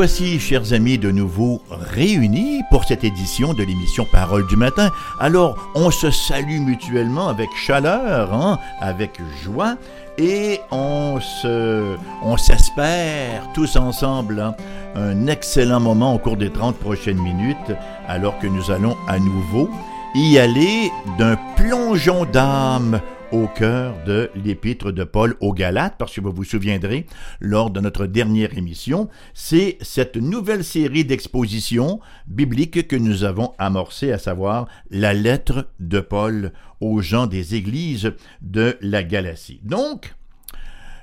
voici, chers amis, de nouveau réunis pour cette édition de l'émission Parole du matin. Alors, on se salue mutuellement avec chaleur, hein, avec joie, et on se, on s'espère tous ensemble hein, un excellent moment au cours des 30 prochaines minutes, alors que nous allons à nouveau y aller d'un plongeon d'âme au cœur de l'épître de Paul aux Galates, parce que vous vous souviendrez, lors de notre dernière émission, c'est cette nouvelle série d'expositions bibliques que nous avons amorcée, à savoir la lettre de Paul aux gens des églises de la Galatie. Donc,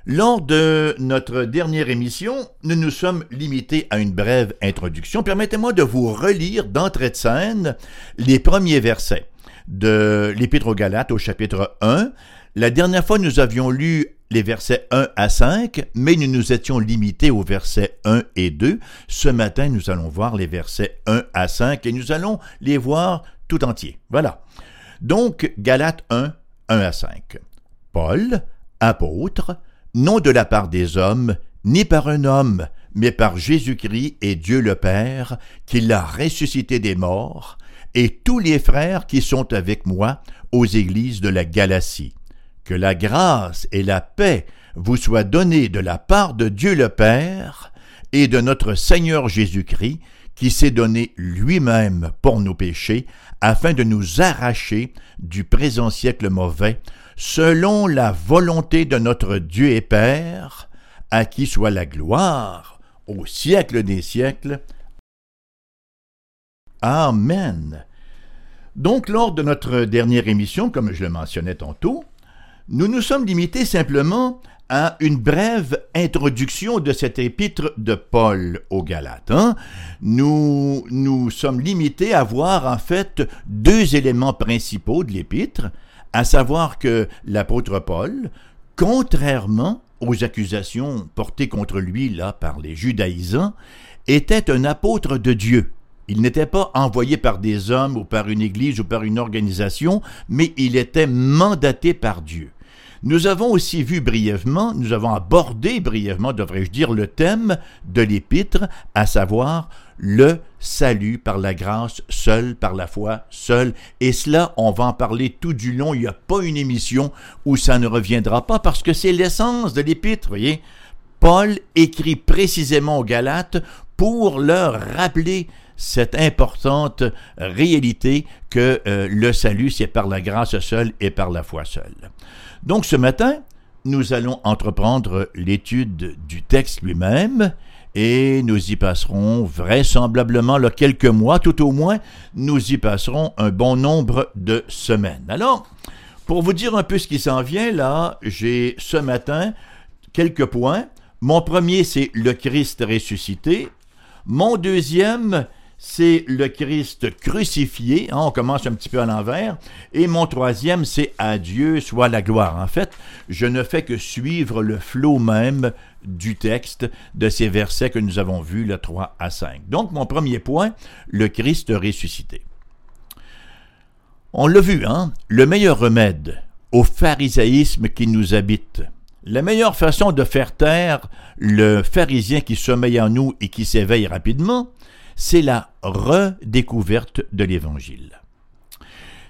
lors de notre dernière émission, nous nous sommes limités à une brève introduction. Permettez-moi de vous relire d'entrée de scène les premiers versets de l'Épître aux Galates au chapitre 1. La dernière fois, nous avions lu les versets 1 à 5, mais nous nous étions limités aux versets 1 et 2. Ce matin, nous allons voir les versets 1 à 5 et nous allons les voir tout entiers. Voilà. Donc, Galates 1, 1 à 5. Paul, apôtre, non de la part des hommes, ni par un homme, mais par Jésus-Christ et Dieu le Père, qui l'a ressuscité des morts, et tous les frères qui sont avec moi aux églises de la Galatie. Que la grâce et la paix vous soient données de la part de Dieu le Père et de notre Seigneur Jésus-Christ, qui s'est donné lui-même pour nos péchés, afin de nous arracher du présent siècle mauvais, selon la volonté de notre Dieu et Père, à qui soit la gloire au siècle des siècles. Amen. Donc, lors de notre dernière émission, comme je le mentionnais tantôt, nous nous sommes limités simplement à une brève introduction de cet épître de Paul aux Galates. Hein. Nous nous sommes limités à voir en fait deux éléments principaux de l'épître, à savoir que l'apôtre Paul, contrairement aux accusations portées contre lui là par les judaïsants, était un apôtre de Dieu. Il n'était pas envoyé par des hommes ou par une église ou par une organisation, mais il était mandaté par Dieu. Nous avons aussi vu brièvement, nous avons abordé brièvement, devrais-je dire, le thème de l'épître, à savoir le salut par la grâce seule, par la foi seule. Et cela, on va en parler tout du long. Il n'y a pas une émission où ça ne reviendra pas parce que c'est l'essence de l'épître, voyez. Paul écrit précisément aux Galates pour leur rappeler cette importante réalité que euh, le salut, c'est par la grâce seule et par la foi seule. Donc ce matin, nous allons entreprendre l'étude du texte lui-même et nous y passerons vraisemblablement là, quelques mois, tout au moins, nous y passerons un bon nombre de semaines. Alors, pour vous dire un peu ce qui s'en vient, là, j'ai ce matin quelques points. Mon premier, c'est le Christ ressuscité. Mon deuxième, c'est le Christ crucifié. Hein, on commence un petit peu à l'envers. Et mon troisième, c'est à Dieu soit la gloire. En fait, je ne fais que suivre le flot même du texte de ces versets que nous avons vus, le 3 à 5. Donc, mon premier point, le Christ ressuscité. On l'a vu, hein? Le meilleur remède au pharisaïsme qui nous habite, la meilleure façon de faire taire le pharisien qui sommeille en nous et qui s'éveille rapidement, c'est la redécouverte de l'Évangile.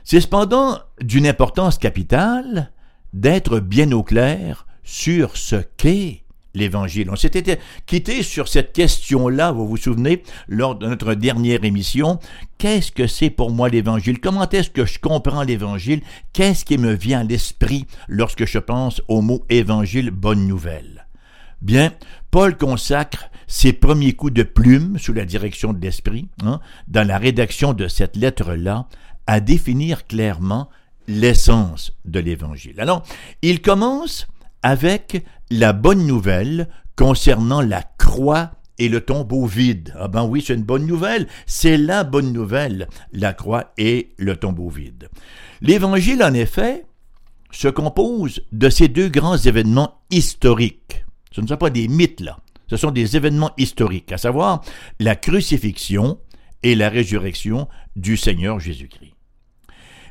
C'est cependant d'une importance capitale d'être bien au clair sur ce qu'est l'Évangile. On s'était quitté sur cette question-là, vous vous souvenez, lors de notre dernière émission. Qu'est-ce que c'est pour moi l'Évangile? Comment est-ce que je comprends l'Évangile? Qu'est-ce qui me vient à l'esprit lorsque je pense au mot Évangile, bonne nouvelle? Bien, Paul consacre ses premiers coups de plume sous la direction de l'Esprit, hein, dans la rédaction de cette lettre-là, à définir clairement l'essence de l'Évangile. Alors, il commence avec la bonne nouvelle concernant la croix et le tombeau vide. Ah ben oui, c'est une bonne nouvelle. C'est la bonne nouvelle, la croix et le tombeau vide. L'Évangile, en effet, se compose de ces deux grands événements historiques. Ce ne sont pas des mythes, là. Ce sont des événements historiques, à savoir la crucifixion et la résurrection du Seigneur Jésus-Christ.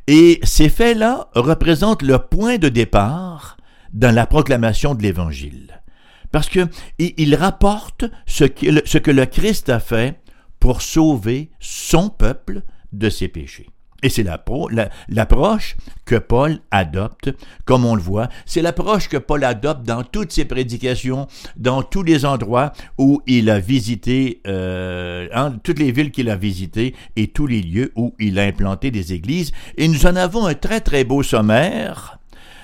Et ces faits-là représentent le point de départ dans la proclamation de l'Évangile. Parce que il rapporte ce que, ce que le Christ a fait pour sauver son peuple de ses péchés. Et c'est l'approche que Paul adopte, comme on le voit. C'est l'approche que Paul adopte dans toutes ses prédications, dans tous les endroits où il a visité, euh, toutes les villes qu'il a visitées et tous les lieux où il a implanté des églises. Et nous en avons un très très beau sommaire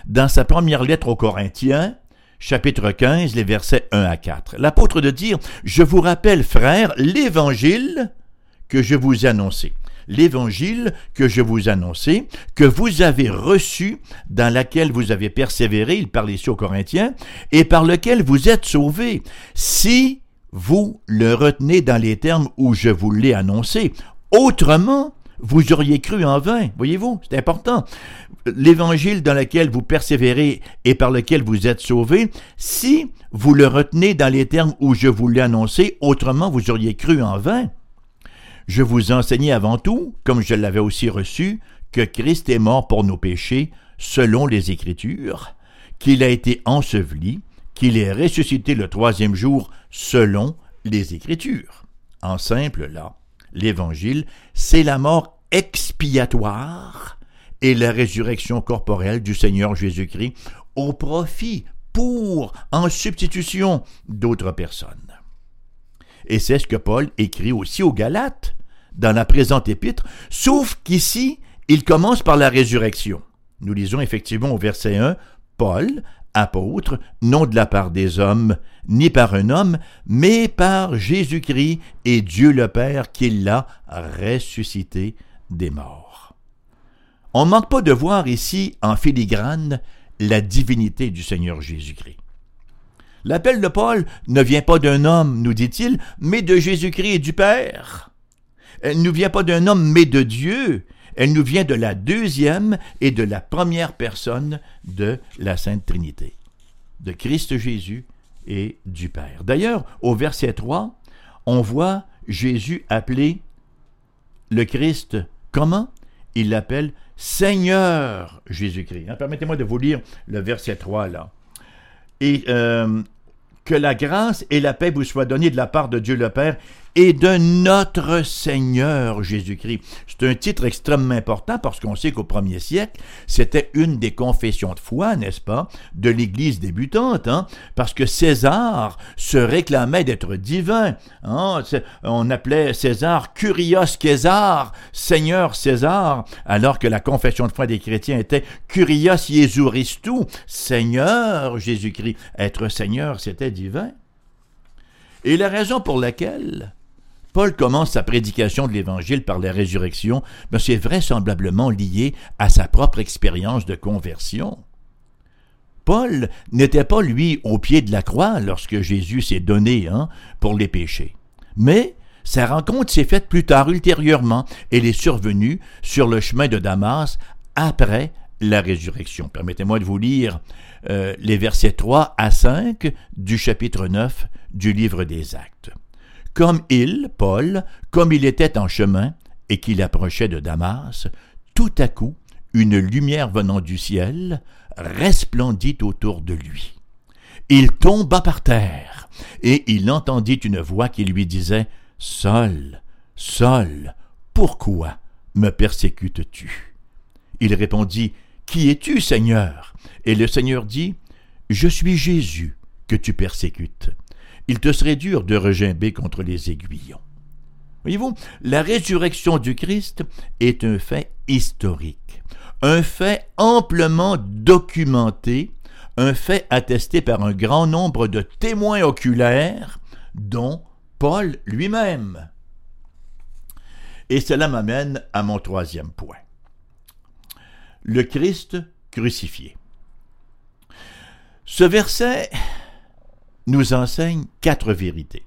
dans sa première lettre aux Corinthiens, chapitre 15, les versets 1 à 4. L'apôtre de dire, Je vous rappelle, frères, l'évangile que je vous ai annoncé l'évangile que je vous annonçais, que vous avez reçu, dans laquelle vous avez persévéré, il parle ici aux Corinthiens, et par lequel vous êtes sauvés, si vous le retenez dans les termes où je vous l'ai annoncé. Autrement, vous auriez cru en vain. Voyez-vous, c'est important. L'évangile dans lequel vous persévérez et par lequel vous êtes sauvés, si vous le retenez dans les termes où je vous l'ai annoncé, autrement vous auriez cru en vain. Je vous enseignais avant tout, comme je l'avais aussi reçu, que Christ est mort pour nos péchés, selon les Écritures, qu'il a été enseveli, qu'il est ressuscité le troisième jour, selon les Écritures. En simple, là, l'Évangile, c'est la mort expiatoire et la résurrection corporelle du Seigneur Jésus-Christ au profit, pour, en substitution d'autres personnes. Et c'est ce que Paul écrit aussi aux Galates dans la présente épître, sauf qu'ici, il commence par la résurrection. Nous lisons effectivement au verset 1, Paul, apôtre, non de la part des hommes, ni par un homme, mais par Jésus-Christ et Dieu le Père qui l'a ressuscité des morts. On ne manque pas de voir ici, en filigrane, la divinité du Seigneur Jésus-Christ. L'appel de Paul ne vient pas d'un homme, nous dit-il, mais de Jésus-Christ et du Père. Elle ne vient pas d'un homme, mais de Dieu. Elle nous vient de la deuxième et de la première personne de la Sainte Trinité, de Christ Jésus et du Père. D'ailleurs, au verset 3, on voit Jésus appeler le Christ comment Il l'appelle Seigneur Jésus-Christ. Hein, permettez-moi de vous lire le verset 3 là. Et euh, que la grâce et la paix vous soient données de la part de Dieu le Père et de notre Seigneur Jésus-Christ. C'est un titre extrêmement important parce qu'on sait qu'au premier siècle, c'était une des confessions de foi, n'est-ce pas, de l'Église débutante, hein? parce que César se réclamait d'être divin. Hein? On appelait César Curios César, Seigneur César, alors que la confession de foi des chrétiens était Curios Jesuristou, Seigneur Jésus-Christ. Être Seigneur, c'était divin. Et la raison pour laquelle Paul commence sa prédication de l'Évangile par la résurrection, mais c'est vraisemblablement lié à sa propre expérience de conversion. Paul n'était pas, lui, au pied de la croix lorsque Jésus s'est donné hein, pour les péchés. Mais sa rencontre s'est faite plus tard, ultérieurement. Elle est survenue sur le chemin de Damas après la résurrection. Permettez-moi de vous lire euh, les versets 3 à 5 du chapitre 9 du livre des Actes. Comme il, Paul, comme il était en chemin et qu'il approchait de Damas, tout à coup, une lumière venant du ciel resplendit autour de lui. Il tomba par terre, et il entendit une voix qui lui disait Saul, Saul, pourquoi me persécutes-tu? Il répondit Qui es-tu, Seigneur? Et le Seigneur dit Je suis Jésus que tu persécutes il te serait dur de regimber contre les aiguillons. Voyez-vous, la résurrection du Christ est un fait historique, un fait amplement documenté, un fait attesté par un grand nombre de témoins oculaires, dont Paul lui-même. Et cela m'amène à mon troisième point. Le Christ crucifié. Ce verset nous enseigne quatre vérités.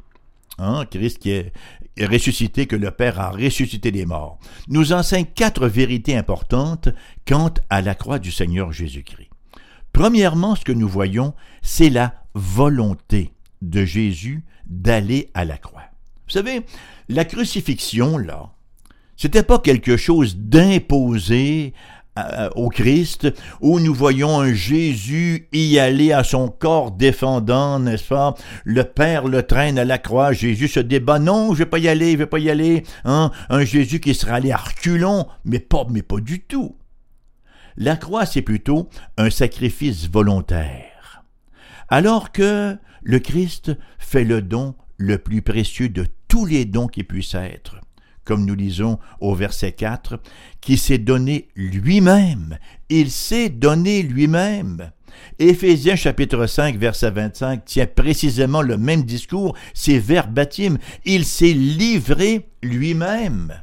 Hein, Christ qui est ressuscité, que le Père a ressuscité des morts, nous enseigne quatre vérités importantes quant à la croix du Seigneur Jésus-Christ. Premièrement, ce que nous voyons, c'est la volonté de Jésus d'aller à la croix. Vous savez, la crucifixion, là, c'était pas quelque chose d'imposé au Christ, où nous voyons un Jésus y aller à son corps défendant, n'est-ce pas? Le Père le traîne à la croix, Jésus se débat, non, je vais pas y aller, je vais pas y aller, hein? Un Jésus qui sera allé à reculons, mais pas, mais pas du tout. La croix, c'est plutôt un sacrifice volontaire. Alors que le Christ fait le don le plus précieux de tous les dons qui puissent être comme nous lisons au verset 4, qui s'est donné lui-même. Il s'est donné lui-même. Éphésiens chapitre 5 verset 25 tient précisément le même discours, c'est verbatim. Il s'est livré lui-même.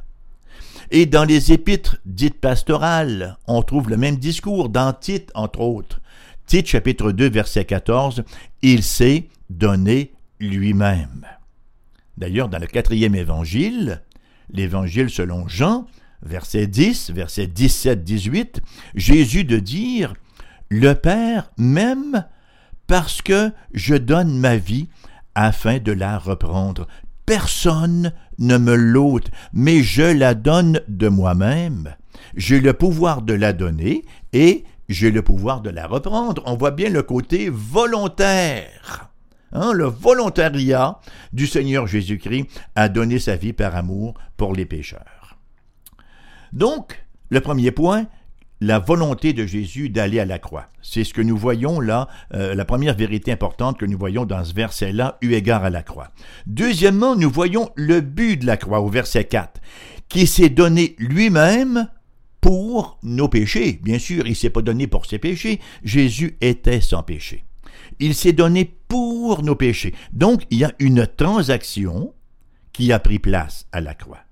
Et dans les épîtres dites pastorales, on trouve le même discours, dans Tite entre autres. Tite chapitre 2 verset 14, il s'est donné lui-même. D'ailleurs, dans le quatrième évangile, l'Évangile selon Jean, verset 10, verset 17-18, Jésus de dire, Le Père m'aime parce que je donne ma vie afin de la reprendre. Personne ne me l'ôte, mais je la donne de moi-même. J'ai le pouvoir de la donner et j'ai le pouvoir de la reprendre. On voit bien le côté volontaire. Hein, le volontariat du Seigneur Jésus-Christ à donner sa vie par amour pour les pécheurs. Donc, le premier point, la volonté de Jésus d'aller à la croix. C'est ce que nous voyons là, euh, la première vérité importante que nous voyons dans ce verset-là, eu égard à la croix. Deuxièmement, nous voyons le but de la croix au verset 4, qui s'est donné lui-même pour nos péchés. Bien sûr, il ne s'est pas donné pour ses péchés, Jésus était sans péché. Il s'est donné pour nos péchés. Donc, il y a une transaction qui a pris place à la croix.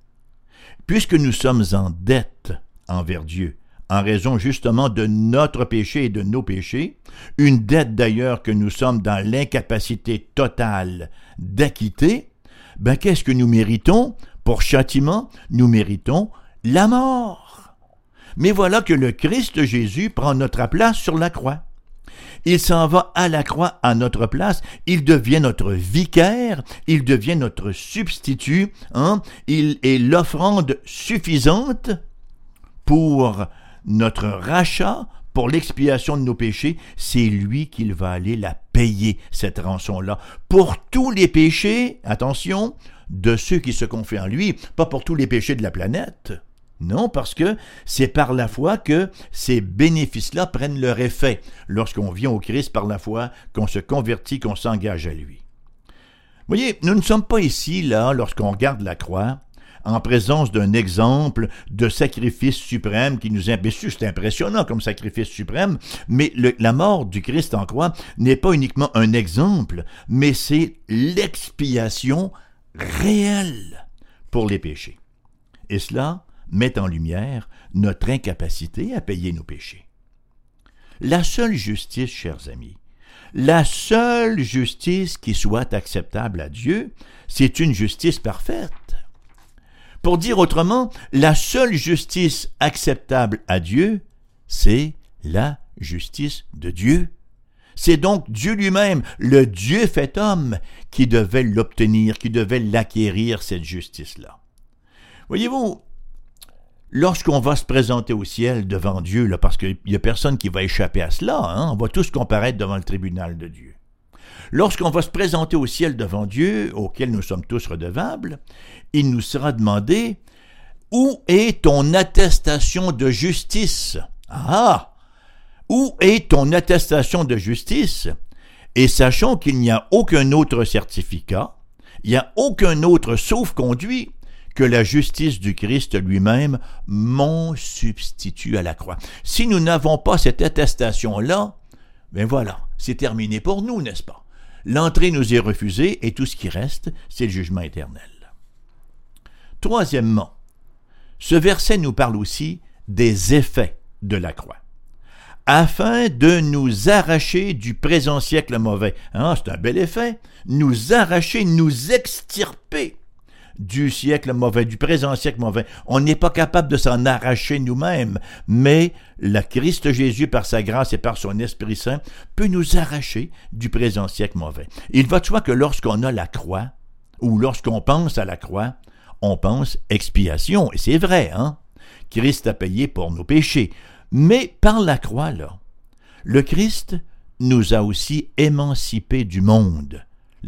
Puisque nous sommes en dette envers Dieu, en raison justement de notre péché et de nos péchés, une dette d'ailleurs que nous sommes dans l'incapacité totale d'acquitter, ben qu'est-ce que nous méritons? Pour châtiment, nous méritons la mort. Mais voilà que le Christ Jésus prend notre place sur la croix. Il s'en va à la croix à notre place. Il devient notre vicaire. Il devient notre substitut. Hein? Il est l'offrande suffisante pour notre rachat, pour l'expiation de nos péchés. C'est lui qu'il va aller la payer, cette rançon-là. Pour tous les péchés, attention, de ceux qui se confient en lui, pas pour tous les péchés de la planète. Non, parce que c'est par la foi que ces bénéfices-là prennent leur effet lorsqu'on vient au Christ par la foi, qu'on se convertit, qu'on s'engage à lui. Voyez, nous ne sommes pas ici, là, lorsqu'on regarde la croix, en présence d'un exemple de sacrifice suprême qui nous impressionne. C'est impressionnant comme sacrifice suprême, mais la mort du Christ en croix n'est pas uniquement un exemple, mais c'est l'expiation réelle pour les péchés. Et cela, met en lumière notre incapacité à payer nos péchés. La seule justice, chers amis, la seule justice qui soit acceptable à Dieu, c'est une justice parfaite. Pour dire autrement, la seule justice acceptable à Dieu, c'est la justice de Dieu. C'est donc Dieu lui-même, le Dieu fait homme, qui devait l'obtenir, qui devait l'acquérir, cette justice-là. Voyez-vous, lorsqu'on va se présenter au ciel devant Dieu, là, parce qu'il n'y a personne qui va échapper à cela, hein, on va tous comparaître devant le tribunal de Dieu. Lorsqu'on va se présenter au ciel devant Dieu, auquel nous sommes tous redevables, il nous sera demandé Où est ton attestation de justice? Ah Où est ton attestation de justice? Et sachons qu'il n'y a aucun autre certificat, il n'y a aucun autre sauf-conduit que la justice du Christ lui-même, mon substitut à la croix. Si nous n'avons pas cette attestation-là, ben voilà, c'est terminé pour nous, n'est-ce pas? L'entrée nous est refusée et tout ce qui reste, c'est le jugement éternel. Troisièmement, ce verset nous parle aussi des effets de la croix afin de nous arracher du présent siècle mauvais. Hein, c'est un bel effet. Nous arracher, nous extirper du siècle mauvais, du présent siècle mauvais. On n'est pas capable de s'en arracher nous-mêmes, mais le Christ Jésus, par sa grâce et par son Esprit Saint, peut nous arracher du présent siècle mauvais. Il va de soi que lorsqu'on a la croix, ou lorsqu'on pense à la croix, on pense expiation, et c'est vrai, hein? Christ a payé pour nos péchés. Mais par la croix, là, le Christ nous a aussi émancipés du monde.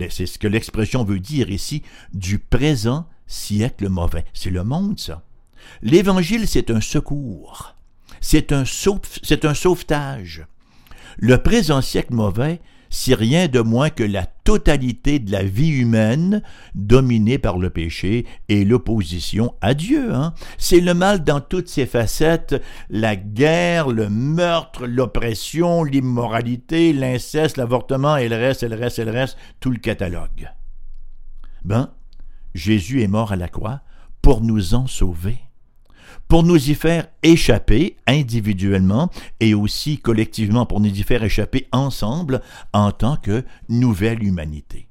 C'est ce que l'expression veut dire ici, du présent siècle mauvais. C'est le monde, ça. L'Évangile, c'est un secours. C'est un, un sauvetage. Le présent siècle mauvais, c'est rien de moins que la totalité de la vie humaine dominée par le péché et l'opposition à Dieu. Hein. C'est le mal dans toutes ses facettes, la guerre, le meurtre, l'oppression, l'immoralité, l'inceste, l'avortement et le reste, et le reste, et le reste, tout le catalogue. Ben, Jésus est mort à la croix pour nous en sauver pour nous y faire échapper individuellement et aussi collectivement pour nous y faire échapper ensemble en tant que nouvelle humanité.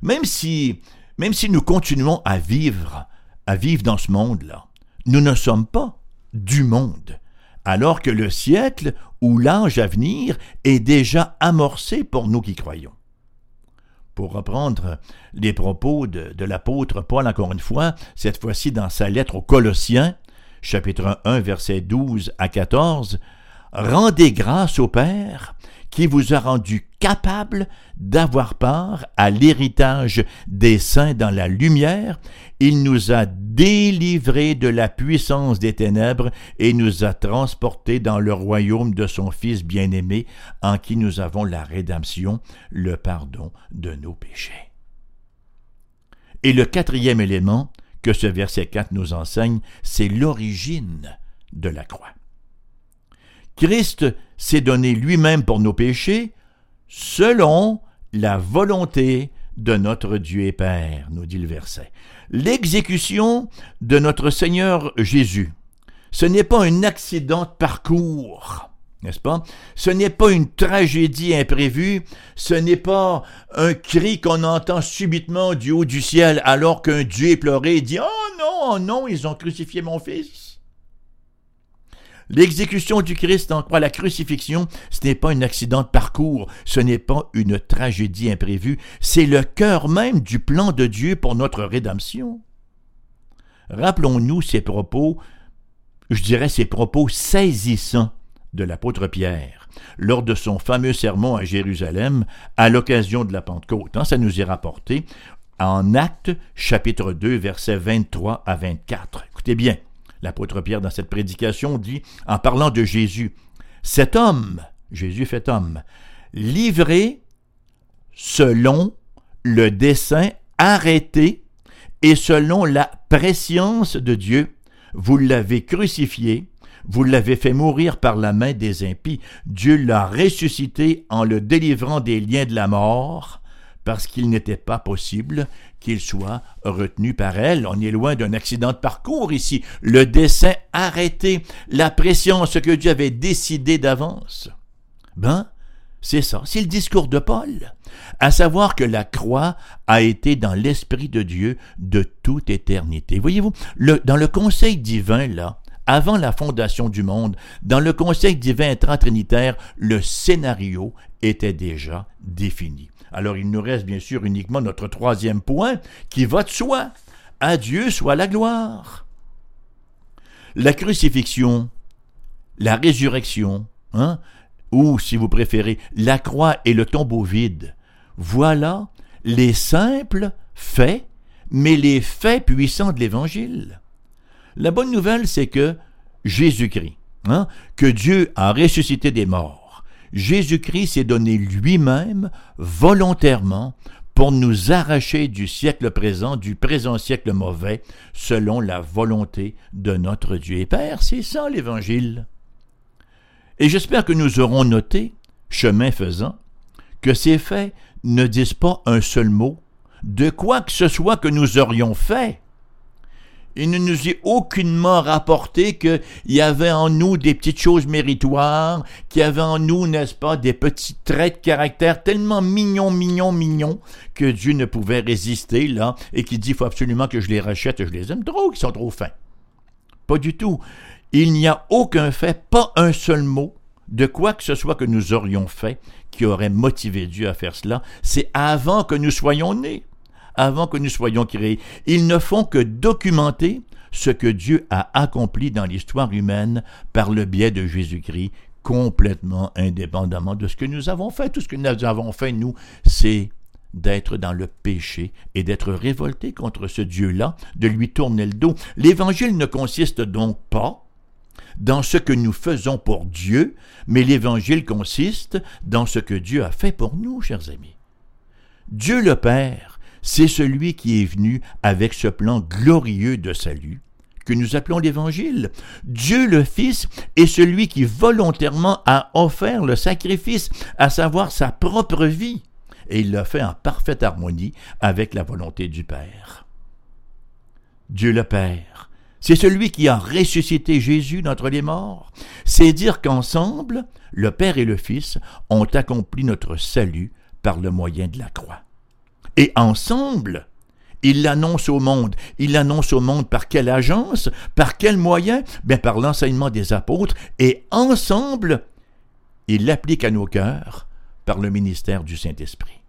Même si, nous continuons à vivre, à vivre dans ce monde-là, nous ne sommes pas du monde, alors que le siècle ou l'âge à venir est déjà amorcé pour nous qui croyons pour reprendre les propos de, l'apôtre Paul encore une fois, cette fois-ci dans sa lettre aux Colossiens, chapitre 1, versets 12 à 14, Rendez grâce au Père qui vous a rendu capable d'avoir part à l'héritage des saints dans la lumière. Il nous a délivrés de la puissance des ténèbres et nous a transportés dans le royaume de son Fils bien-aimé, en qui nous avons la rédemption, le pardon de nos péchés. Et le quatrième élément que ce verset 4 nous enseigne, c'est l'origine de la croix. Christ s'est donné lui-même pour nos péchés selon la volonté de notre Dieu et Père, nous dit le verset. L'exécution de notre Seigneur Jésus, ce n'est pas un accident de parcours, n'est-ce pas? Ce n'est pas une tragédie imprévue, ce n'est pas un cri qu'on entend subitement du haut du ciel alors qu'un Dieu est pleuré et dit Oh non, oh non, ils ont crucifié mon fils. L'exécution du Christ en croix, la crucifixion, ce n'est pas un accident de parcours, ce n'est pas une tragédie imprévue, c'est le cœur même du plan de Dieu pour notre rédemption. Rappelons-nous ces propos, je dirais ces propos saisissants de l'apôtre Pierre lors de son fameux sermon à Jérusalem à l'occasion de la Pentecôte. Hein, ça nous est rapporté en Actes chapitre 2 versets 23 à 24. Écoutez bien. L'apôtre Pierre, dans cette prédication, dit, en parlant de Jésus, Cet homme, Jésus fait homme, livré selon le dessein arrêté et selon la préscience de Dieu, vous l'avez crucifié, vous l'avez fait mourir par la main des impies, Dieu l'a ressuscité en le délivrant des liens de la mort, parce qu'il n'était pas possible qu'il soit retenu par elle. On est loin d'un accident de parcours ici. Le dessein arrêté, la pression, ce que Dieu avait décidé d'avance. Ben, c'est ça, c'est le discours de Paul, à savoir que la croix a été dans l'Esprit de Dieu de toute éternité. Voyez-vous, dans le conseil divin, là, avant la fondation du monde, dans le conseil divin intratrinitaire, le scénario était déjà défini. Alors il nous reste bien sûr uniquement notre troisième point qui va de soi. À Dieu soit la gloire. La crucifixion, la résurrection, hein, ou si vous préférez, la croix et le tombeau vide, voilà les simples faits, mais les faits puissants de l'Évangile. La bonne nouvelle, c'est que Jésus-Christ, hein, que Dieu a ressuscité des morts, Jésus-Christ s'est donné lui-même volontairement pour nous arracher du siècle présent, du présent siècle mauvais, selon la volonté de notre Dieu et Père. C'est ça l'Évangile. Et j'espère que nous aurons noté, chemin faisant, que ces faits ne disent pas un seul mot de quoi que ce soit que nous aurions fait il ne nous est aucunement rapporté qu'il y avait en nous des petites choses méritoires, qu'il y avait en nous, n'est-ce pas, des petits traits de caractère tellement mignons, mignons, mignons, que Dieu ne pouvait résister, là, et qui dit, faut absolument que je les rachète, je les aime trop, qu'ils sont trop fins. Pas du tout. Il n'y a aucun fait, pas un seul mot, de quoi que ce soit que nous aurions fait, qui aurait motivé Dieu à faire cela. C'est avant que nous soyons nés avant que nous soyons créés. Ils ne font que documenter ce que Dieu a accompli dans l'histoire humaine par le biais de Jésus-Christ, complètement indépendamment de ce que nous avons fait. Tout ce que nous avons fait, nous, c'est d'être dans le péché et d'être révolté contre ce Dieu-là, de lui tourner le dos. L'Évangile ne consiste donc pas dans ce que nous faisons pour Dieu, mais l'Évangile consiste dans ce que Dieu a fait pour nous, chers amis. Dieu le Père, c'est celui qui est venu avec ce plan glorieux de salut que nous appelons l'Évangile. Dieu le Fils est celui qui volontairement a offert le sacrifice, à savoir sa propre vie, et il l'a fait en parfaite harmonie avec la volonté du Père. Dieu le Père, c'est celui qui a ressuscité Jésus d'entre les morts. C'est dire qu'ensemble, le Père et le Fils ont accompli notre salut par le moyen de la croix. Et ensemble, il l'annonce au monde. Il l'annonce au monde par quelle agence Par quel moyen? Par l'enseignement des apôtres. Et ensemble, il l'applique à nos cœurs par le ministère du Saint-Esprit.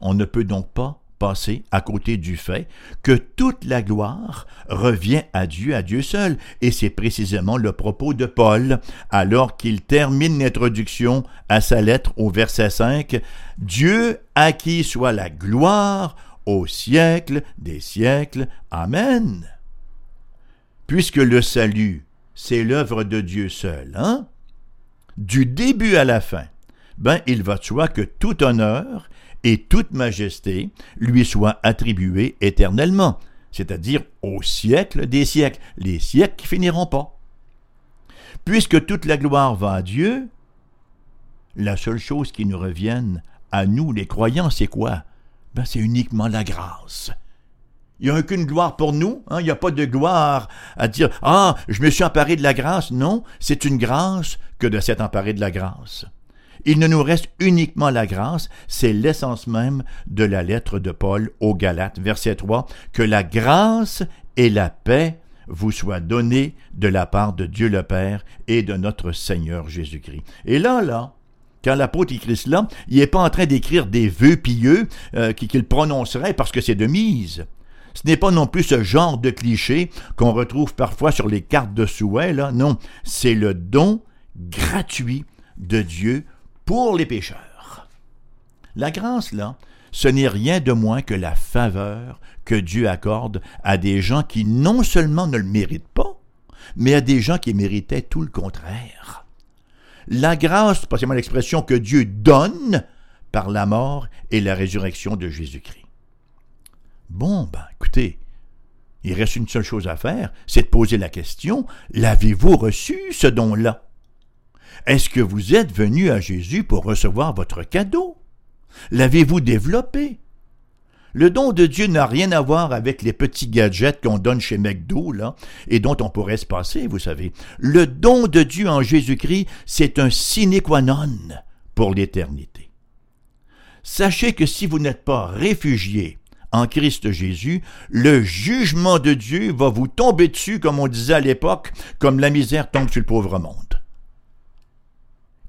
On ne peut donc pas passer à côté du fait que toute la gloire revient à Dieu, à Dieu seul, et c'est précisément le propos de Paul, alors qu'il termine l'introduction à sa lettre au verset 5, Dieu à qui soit la gloire au siècle des siècles. Amen. Puisque le salut, c'est l'œuvre de Dieu seul, hein? Du début à la fin, ben il va de soi que tout honneur et toute majesté lui soient attribués éternellement, c'est-à-dire au siècle des siècles, les siècles qui finiront pas. Puisque toute la gloire va à Dieu, la seule chose qui nous revienne à nous les croyants, c'est quoi? Ben, c'est uniquement la grâce. Il n'y a aucune gloire pour nous. Hein? Il n'y a pas de gloire à dire Ah, je me suis emparé de la grâce. Non, c'est une grâce que de s'être emparé de la grâce. Il ne nous reste uniquement la grâce, c'est l'essence même de la lettre de Paul aux Galates, verset 3, que la grâce et la paix vous soient données de la part de Dieu le Père et de notre Seigneur Jésus-Christ. Et là, là, quand l'apôtre écrit cela, il n'est pas en train d'écrire des vœux pieux euh, qu'il prononcerait parce que c'est de mise. Ce n'est pas non plus ce genre de cliché qu'on retrouve parfois sur les cartes de souhait, là. Non, c'est le don gratuit de Dieu pour les pécheurs. La grâce, là, ce n'est rien de moins que la faveur que Dieu accorde à des gens qui non seulement ne le méritent pas, mais à des gens qui méritaient tout le contraire la grâce, passez-moi l'expression, que Dieu donne par la mort et la résurrection de Jésus-Christ. Bon, ben, écoutez, il reste une seule chose à faire, c'est de poser la question, l'avez-vous reçu, ce don-là? Est-ce que vous êtes venu à Jésus pour recevoir votre cadeau? L'avez-vous développé? Le don de Dieu n'a rien à voir avec les petits gadgets qu'on donne chez McDo, là, et dont on pourrait se passer, vous savez. Le don de Dieu en Jésus-Christ, c'est un sine qua non pour l'éternité. Sachez que si vous n'êtes pas réfugié en Christ Jésus, le jugement de Dieu va vous tomber dessus, comme on disait à l'époque, comme la misère tombe sur le pauvre monde.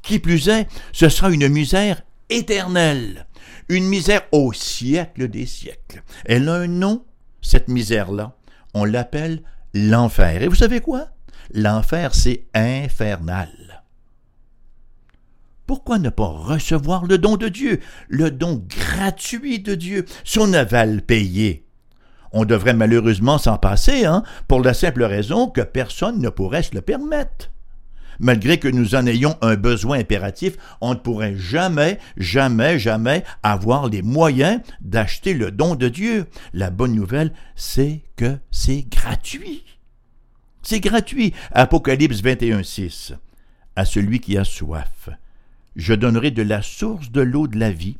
Qui plus est, ce sera une misère éternelle une misère au siècle des siècles. Elle a un nom, cette misère-là. On l'appelle l'enfer. Et vous savez quoi? L'enfer, c'est infernal. Pourquoi ne pas recevoir le don de Dieu, le don gratuit de Dieu, son aval payé? On devrait malheureusement s'en passer, hein, pour la simple raison que personne ne pourrait se le permettre. Malgré que nous en ayons un besoin impératif, on ne pourrait jamais, jamais, jamais avoir les moyens d'acheter le don de Dieu. La bonne nouvelle, c'est que c'est gratuit. C'est gratuit. Apocalypse 21, 6. À celui qui a soif, je donnerai de la source de l'eau de la vie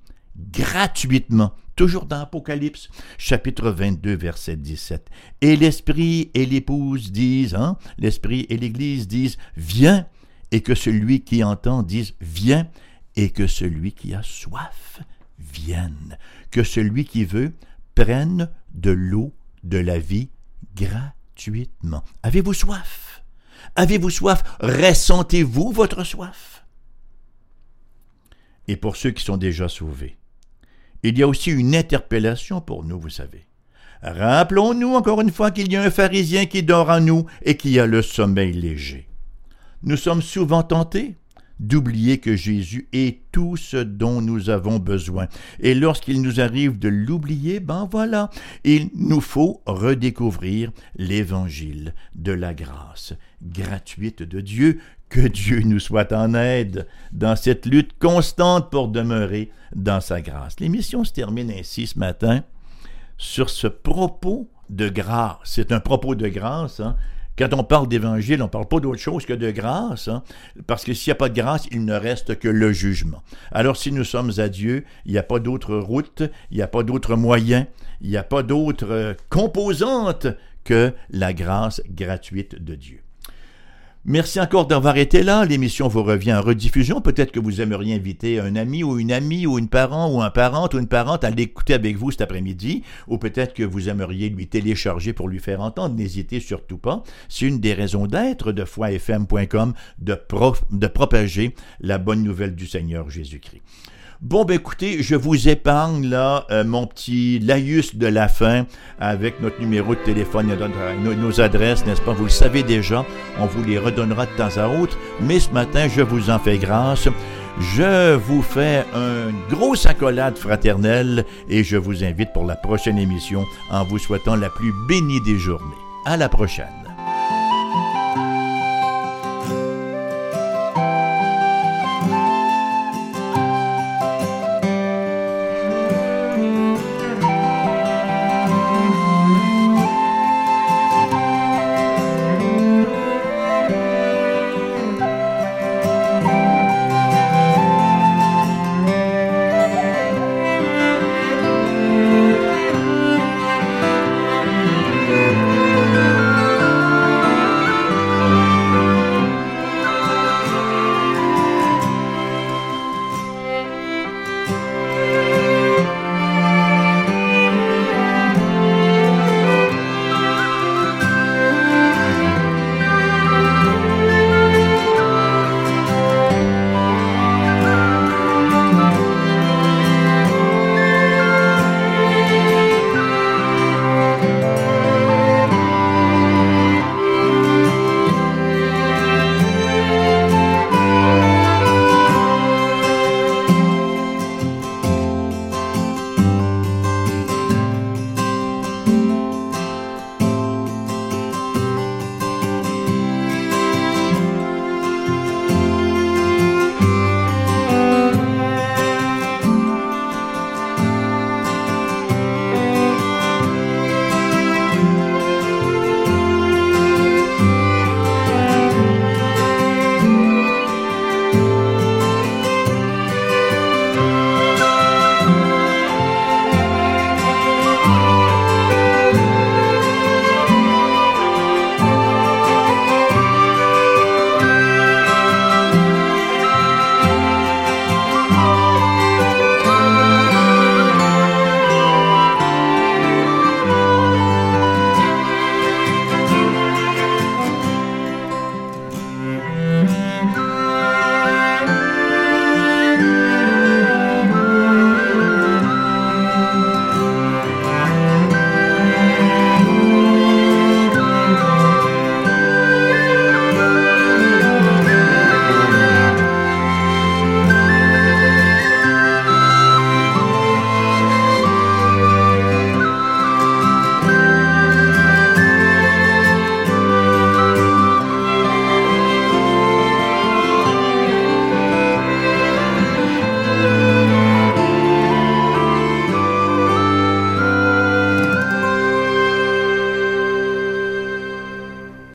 gratuitement. Toujours dans Apocalypse, chapitre 22, verset 17. Et l'Esprit et l'épouse disent, hein, l'Esprit et l'Église disent, viens, et que celui qui entend dise, viens, et que celui qui a soif vienne, que celui qui veut prenne de l'eau de la vie gratuitement. Avez-vous soif? Avez-vous soif? Ressentez-vous votre soif? Et pour ceux qui sont déjà sauvés, il y a aussi une interpellation pour nous, vous savez. Rappelons-nous encore une fois qu'il y a un pharisien qui dort en nous et qui a le sommeil léger. Nous sommes souvent tentés d'oublier que Jésus est tout ce dont nous avons besoin. Et lorsqu'il nous arrive de l'oublier, ben voilà, il nous faut redécouvrir l'évangile de la grâce gratuite de Dieu. Que Dieu nous soit en aide dans cette lutte constante pour demeurer dans sa grâce. L'émission se termine ainsi ce matin sur ce propos de grâce. C'est un propos de grâce. Hein? Quand on parle d'évangile, on ne parle pas d'autre chose que de grâce, hein, parce que s'il n'y a pas de grâce, il ne reste que le jugement. Alors si nous sommes à Dieu, il n'y a pas d'autre route, il n'y a pas d'autre moyen, il n'y a pas d'autre euh, composante que la grâce gratuite de Dieu. Merci encore d'avoir été là. L'émission vous revient en rediffusion. Peut-être que vous aimeriez inviter un ami ou une amie ou une parent ou un parent ou une parente à l'écouter avec vous cet après-midi. Ou peut-être que vous aimeriez lui télécharger pour lui faire entendre. N'hésitez surtout pas. C'est une des raisons d'être de foifm.com de, de propager la bonne nouvelle du Seigneur Jésus-Christ. Bon, ben écoutez, je vous épargne là euh, mon petit laïus de la fin avec notre numéro de téléphone, nos, nos adresses, n'est-ce pas? Vous le savez déjà, on vous les redonnera de temps à autre, mais ce matin, je vous en fais grâce. Je vous fais une grosse accolade fraternelle et je vous invite pour la prochaine émission en vous souhaitant la plus bénie des journées. À la prochaine.